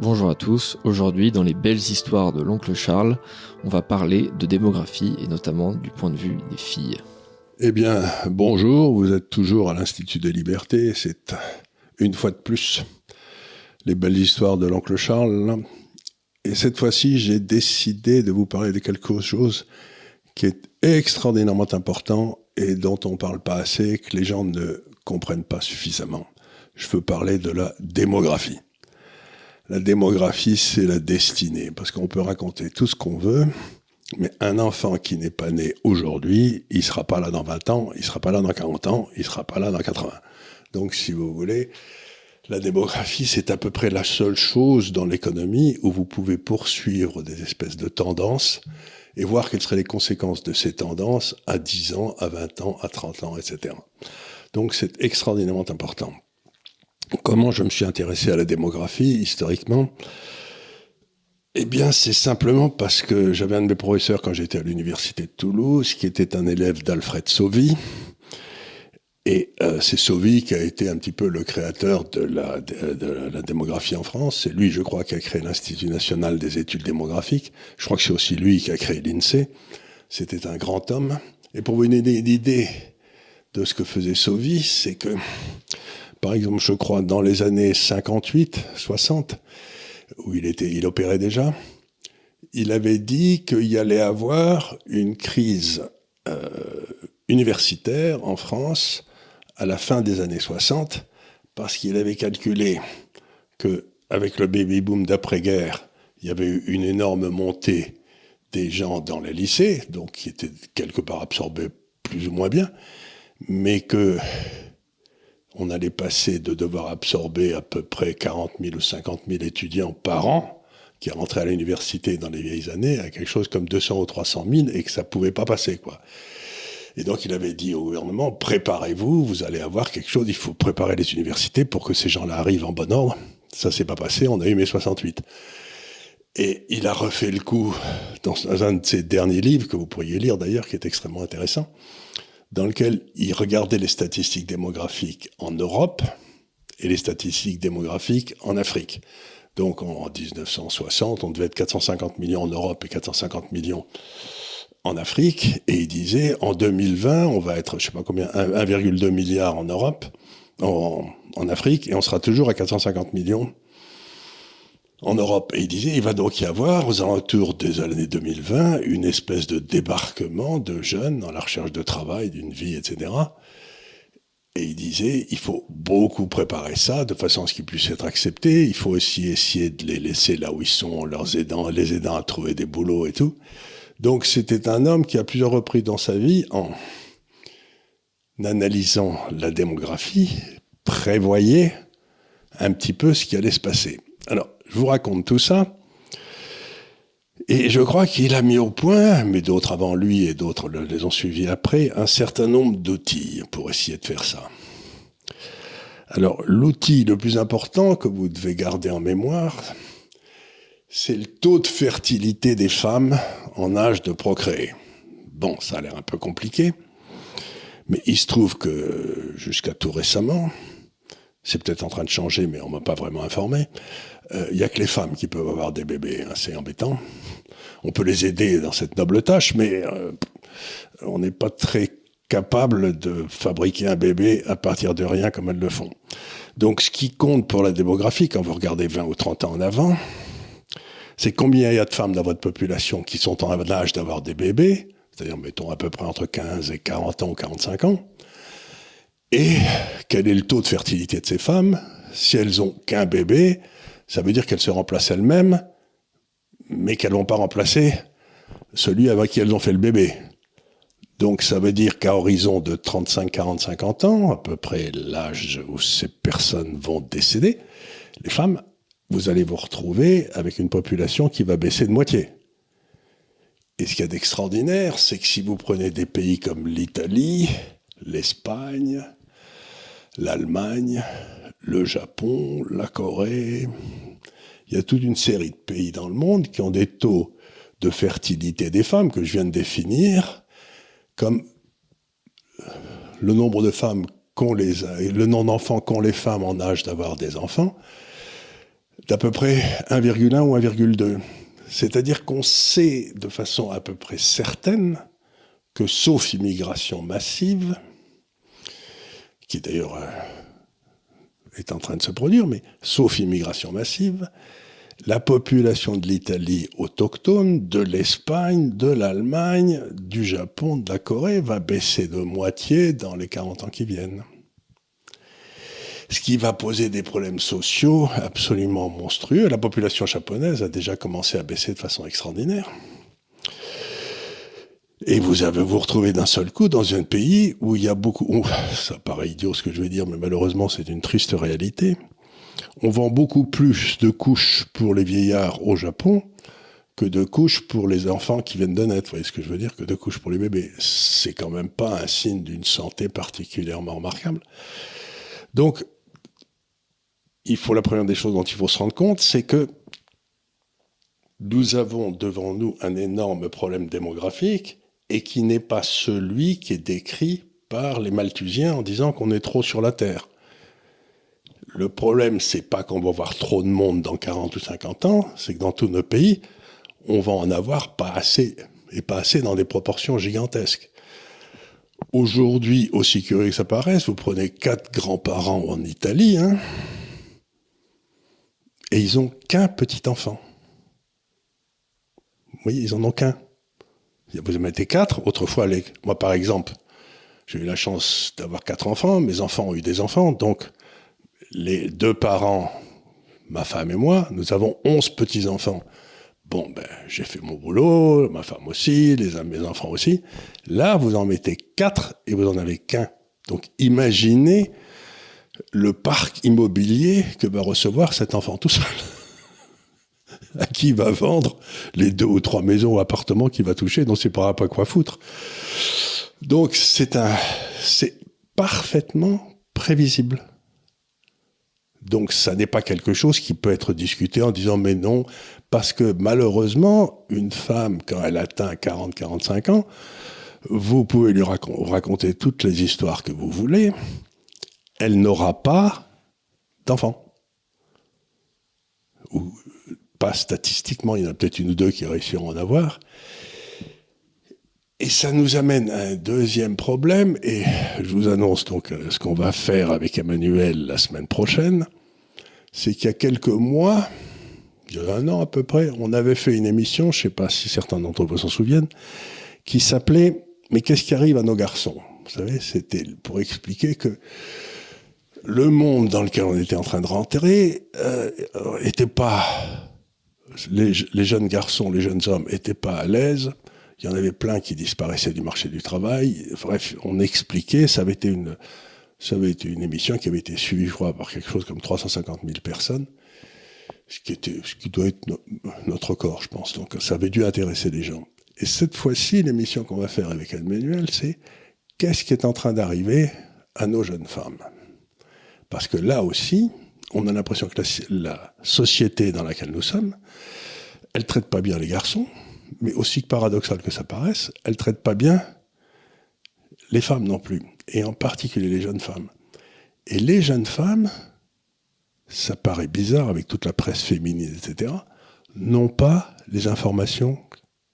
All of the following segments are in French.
Bonjour à tous, aujourd'hui dans les belles histoires de l'oncle Charles, on va parler de démographie et notamment du point de vue des filles. Eh bien, bonjour, vous êtes toujours à l'Institut des libertés, c'est une fois de plus les belles histoires de l'oncle Charles. Et cette fois-ci, j'ai décidé de vous parler de quelque chose qui est extraordinairement important et dont on ne parle pas assez, que les gens ne comprennent pas suffisamment. Je veux parler de la démographie. La démographie, c'est la destinée, parce qu'on peut raconter tout ce qu'on veut, mais un enfant qui n'est pas né aujourd'hui, il sera pas là dans 20 ans, il sera pas là dans 40 ans, il sera pas là dans 80. Donc, si vous voulez, la démographie, c'est à peu près la seule chose dans l'économie où vous pouvez poursuivre des espèces de tendances et voir quelles seraient les conséquences de ces tendances à 10 ans, à 20 ans, à 30 ans, etc. Donc, c'est extraordinairement important. Comment je me suis intéressé à la démographie historiquement Eh bien, c'est simplement parce que j'avais un de mes professeurs quand j'étais à l'université de Toulouse, qui était un élève d'Alfred Sauvy. Et euh, c'est Sauvy qui a été un petit peu le créateur de la, de, la démographie en France. C'est lui, je crois, qui a créé l'Institut national des études démographiques. Je crois que c'est aussi lui qui a créé l'INSEE. C'était un grand homme. Et pour vous donner une idée de ce que faisait Sauvy, c'est que par exemple, je crois, dans les années 58, 60, où il opérait déjà, il avait dit qu'il y allait avoir une crise euh, universitaire en France à la fin des années 60, parce qu'il avait calculé que avec le baby boom d'après-guerre, il y avait eu une énorme montée des gens dans les lycées, donc qui étaient quelque part absorbés plus ou moins bien, mais que on allait passer de devoir absorber à peu près 40 000 ou 50 000 étudiants par an qui rentraient à l'université dans les vieilles années à quelque chose comme 200 ou 300 000 et que ça pouvait pas passer, quoi. Et donc il avait dit au gouvernement, préparez-vous, vous allez avoir quelque chose, il faut préparer les universités pour que ces gens-là arrivent en bon ordre. Ça s'est pas passé, on a eu mai 68. Et il a refait le coup dans un de ses derniers livres, que vous pourriez lire d'ailleurs, qui est extrêmement intéressant dans lequel il regardait les statistiques démographiques en Europe et les statistiques démographiques en Afrique. Donc en 1960, on devait être 450 millions en Europe et 450 millions en Afrique. Et il disait, en 2020, on va être, je sais pas combien, 1,2 milliard en Europe, en Afrique, et on sera toujours à 450 millions en Europe. Et il disait, il va donc y avoir, aux alentours des années 2020, une espèce de débarquement de jeunes dans la recherche de travail, d'une vie, etc. Et il disait, il faut beaucoup préparer ça de façon à ce qu'ils puissent être acceptés. Il faut aussi essayer de les laisser là où ils sont, leurs aidant, les aidant à trouver des boulots et tout. Donc c'était un homme qui, à plusieurs reprises dans sa vie, en analysant la démographie, prévoyait un petit peu ce qui allait se passer. Alors, je vous raconte tout ça. Et je crois qu'il a mis au point, mais d'autres avant lui et d'autres les ont suivis après, un certain nombre d'outils pour essayer de faire ça. Alors, l'outil le plus important que vous devez garder en mémoire, c'est le taux de fertilité des femmes en âge de procréer. Bon, ça a l'air un peu compliqué, mais il se trouve que jusqu'à tout récemment, c'est peut-être en train de changer, mais on m'a pas vraiment informé. Il euh, n'y a que les femmes qui peuvent avoir des bébés, c'est embêtant. On peut les aider dans cette noble tâche, mais euh, on n'est pas très capable de fabriquer un bébé à partir de rien comme elles le font. Donc ce qui compte pour la démographie, quand vous regardez 20 ou 30 ans en avant, c'est combien il y a de femmes dans votre population qui sont en âge d'avoir des bébés, c'est-à-dire mettons à peu près entre 15 et 40 ans ou 45 ans, et quel est le taux de fertilité de ces femmes? Si elles ont qu'un bébé, ça veut dire qu'elles se remplacent elles-mêmes, mais qu'elles vont pas remplacer celui avec qui elles ont fait le bébé. Donc ça veut dire qu'à horizon de 35, 40, 50 ans, à peu près l'âge où ces personnes vont décéder, les femmes, vous allez vous retrouver avec une population qui va baisser de moitié. Et ce qu'il y a d'extraordinaire, c'est que si vous prenez des pays comme l'Italie, l'Espagne, l'Allemagne, le Japon, la Corée. Il y a toute une série de pays dans le monde qui ont des taux de fertilité des femmes que je viens de définir comme le nombre de femmes qu'ont les, le nombre d'enfants qu'ont les femmes en âge d'avoir des enfants. d'à peu près 1,1 ou 1,2. C'est-à-dire qu'on sait de façon à peu près certaine que sauf immigration massive, qui d'ailleurs euh, est en train de se produire, mais sauf immigration massive, la population de l'Italie autochtone, de l'Espagne, de l'Allemagne, du Japon, de la Corée va baisser de moitié dans les 40 ans qui viennent. Ce qui va poser des problèmes sociaux absolument monstrueux. La population japonaise a déjà commencé à baisser de façon extraordinaire. Et vous avez vous retrouvez d'un seul coup dans un pays où il y a beaucoup. ça paraît idiot ce que je vais dire, mais malheureusement c'est une triste réalité on vend beaucoup plus de couches pour les vieillards au Japon que de couches pour les enfants qui viennent de naître. Vous voyez ce que je veux dire? Que de couches pour les bébés. C'est quand même pas un signe d'une santé particulièrement remarquable. Donc, il faut la première des choses dont il faut se rendre compte, c'est que nous avons devant nous un énorme problème démographique et qui n'est pas celui qui est décrit par les Malthusiens en disant qu'on est trop sur la Terre. Le problème, c'est pas qu'on va avoir trop de monde dans 40 ou 50 ans, c'est que dans tous nos pays, on va en avoir pas assez, et pas assez dans des proportions gigantesques. Aujourd'hui, aussi curieux que ça paraisse, vous prenez quatre grands-parents en Italie, hein, et ils ont qu'un petit enfant. Vous voyez, ils en ont qu'un. Vous en mettez quatre. Autrefois, moi par exemple, j'ai eu la chance d'avoir quatre enfants. Mes enfants ont eu des enfants, donc les deux parents, ma femme et moi, nous avons onze petits-enfants. Bon, ben, j'ai fait mon boulot, ma femme aussi, les, mes enfants aussi. Là, vous en mettez quatre et vous en avez qu'un. Donc, imaginez le parc immobilier que va recevoir cet enfant tout seul. à qui il va vendre les deux ou trois maisons ou appartements qu'il va toucher, dont c'est pas pas quoi foutre. Donc, c'est un, c'est parfaitement prévisible. Donc ça n'est pas quelque chose qui peut être discuté en disant mais non, parce que malheureusement, une femme, quand elle atteint 40-45 ans, vous pouvez lui raconter toutes les histoires que vous voulez, elle n'aura pas d'enfant. Pas statistiquement, il y en a peut-être une ou deux qui réussiront à en avoir. Et ça nous amène à un deuxième problème, et je vous annonce donc ce qu'on va faire avec Emmanuel la semaine prochaine c'est qu'il y a quelques mois, il y a un an à peu près, on avait fait une émission, je ne sais pas si certains d'entre vous s'en souviennent, qui s'appelait Mais qu'est-ce qui arrive à nos garçons? Vous savez, c'était pour expliquer que le monde dans lequel on était en train de rentrer euh, était pas les, jeunes garçons, les jeunes hommes étaient pas à l'aise. Il y en avait plein qui disparaissaient du marché du travail. Bref, on expliquait, ça avait été une ça avait été une émission qui avait été suivie, je crois, par quelque chose comme 350 000 personnes, ce qui, ce qui doit être notre corps, je pense. Donc ça avait dû intéresser les gens. Et cette fois-ci, l'émission qu'on va faire avec Anne Manuel, c'est qu'est-ce qui est en train d'arriver à nos jeunes femmes? Parce que là aussi, on a l'impression que la, société dans laquelle nous sommes, elle traite pas bien les garçons, mais aussi paradoxal que ça paraisse, elle traite pas bien les femmes non plus et en particulier les jeunes femmes. Et les jeunes femmes, ça paraît bizarre avec toute la presse féminine, etc., n'ont pas les informations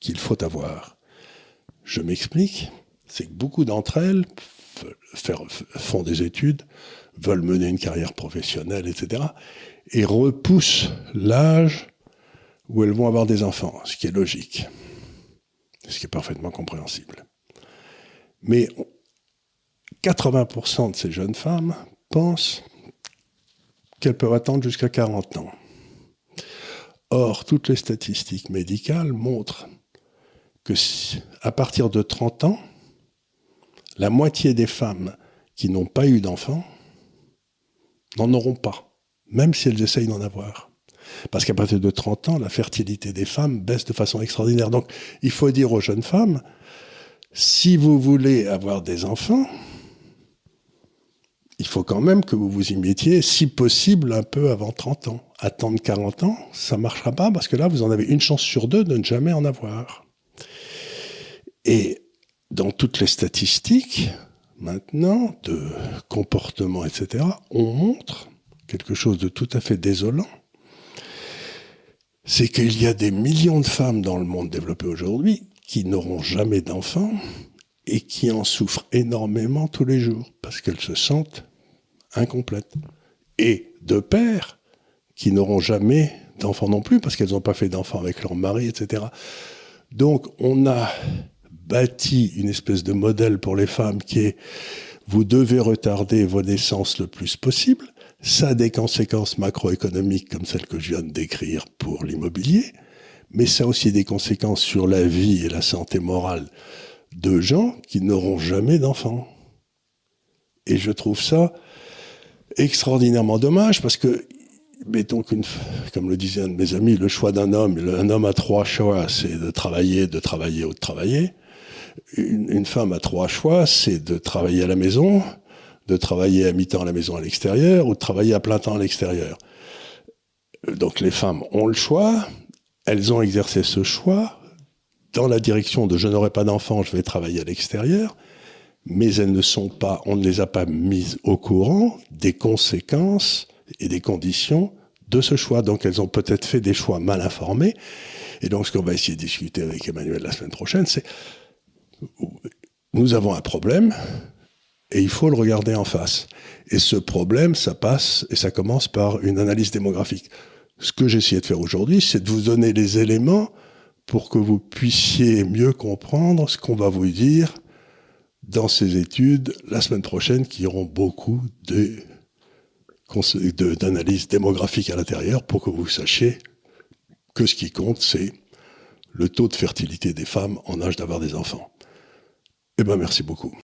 qu'il faut avoir. Je m'explique, c'est que beaucoup d'entre elles font des études, veulent mener une carrière professionnelle, etc., et repoussent l'âge où elles vont avoir des enfants, ce qui est logique, ce qui est parfaitement compréhensible. Mais 80% de ces jeunes femmes pensent qu'elles peuvent attendre jusqu'à 40 ans. Or, toutes les statistiques médicales montrent que à partir de 30 ans, la moitié des femmes qui n'ont pas eu d'enfants n'en auront pas, même si elles essayent d'en avoir. Parce qu'à partir de 30 ans, la fertilité des femmes baisse de façon extraordinaire. Donc, il faut dire aux jeunes femmes, si vous voulez avoir des enfants, il faut quand même que vous vous y mettiez, si possible, un peu avant 30 ans. Attendre 40 ans, ça ne marchera pas parce que là, vous en avez une chance sur deux de ne jamais en avoir. Et dans toutes les statistiques, maintenant, de comportement, etc., on montre quelque chose de tout à fait désolant, c'est qu'il y a des millions de femmes dans le monde développé aujourd'hui qui n'auront jamais d'enfants et qui en souffrent énormément tous les jours parce qu'elles se sentent incomplètes. Et de pères qui n'auront jamais d'enfants non plus parce qu'elles n'ont pas fait d'enfants avec leur mari, etc. Donc on a bâti une espèce de modèle pour les femmes qui est vous devez retarder vos naissances le plus possible. Ça a des conséquences macroéconomiques comme celles que je viens de décrire pour l'immobilier, mais ça a aussi des conséquences sur la vie et la santé morale de gens qui n'auront jamais d'enfants. Et je trouve ça extraordinairement dommage parce que, mettons qu'une, comme le disait un de mes amis, le choix d'un homme, un homme a trois choix, c'est de travailler, de travailler ou de travailler. Une, une femme a trois choix, c'est de travailler à la maison, de travailler à mi-temps à la maison à l'extérieur ou de travailler à plein temps à l'extérieur. Donc les femmes ont le choix, elles ont exercé ce choix dans la direction de je n'aurai pas d'enfants, je vais travailler à l'extérieur, mais elles ne sont pas, on ne les a pas mises au courant des conséquences et des conditions de ce choix. Donc elles ont peut-être fait des choix mal informés. Et donc ce qu'on va essayer de discuter avec Emmanuel la semaine prochaine, c'est nous avons un problème et il faut le regarder en face. Et ce problème, ça passe et ça commence par une analyse démographique. Ce que essayé de faire aujourd'hui, c'est de vous donner les éléments pour que vous puissiez mieux comprendre ce qu'on va vous dire dans ces études la semaine prochaine qui auront beaucoup de, d'analyses démographiques à l'intérieur pour que vous sachiez que ce qui compte, c'est le taux de fertilité des femmes en âge d'avoir des enfants. Eh bien, merci beaucoup.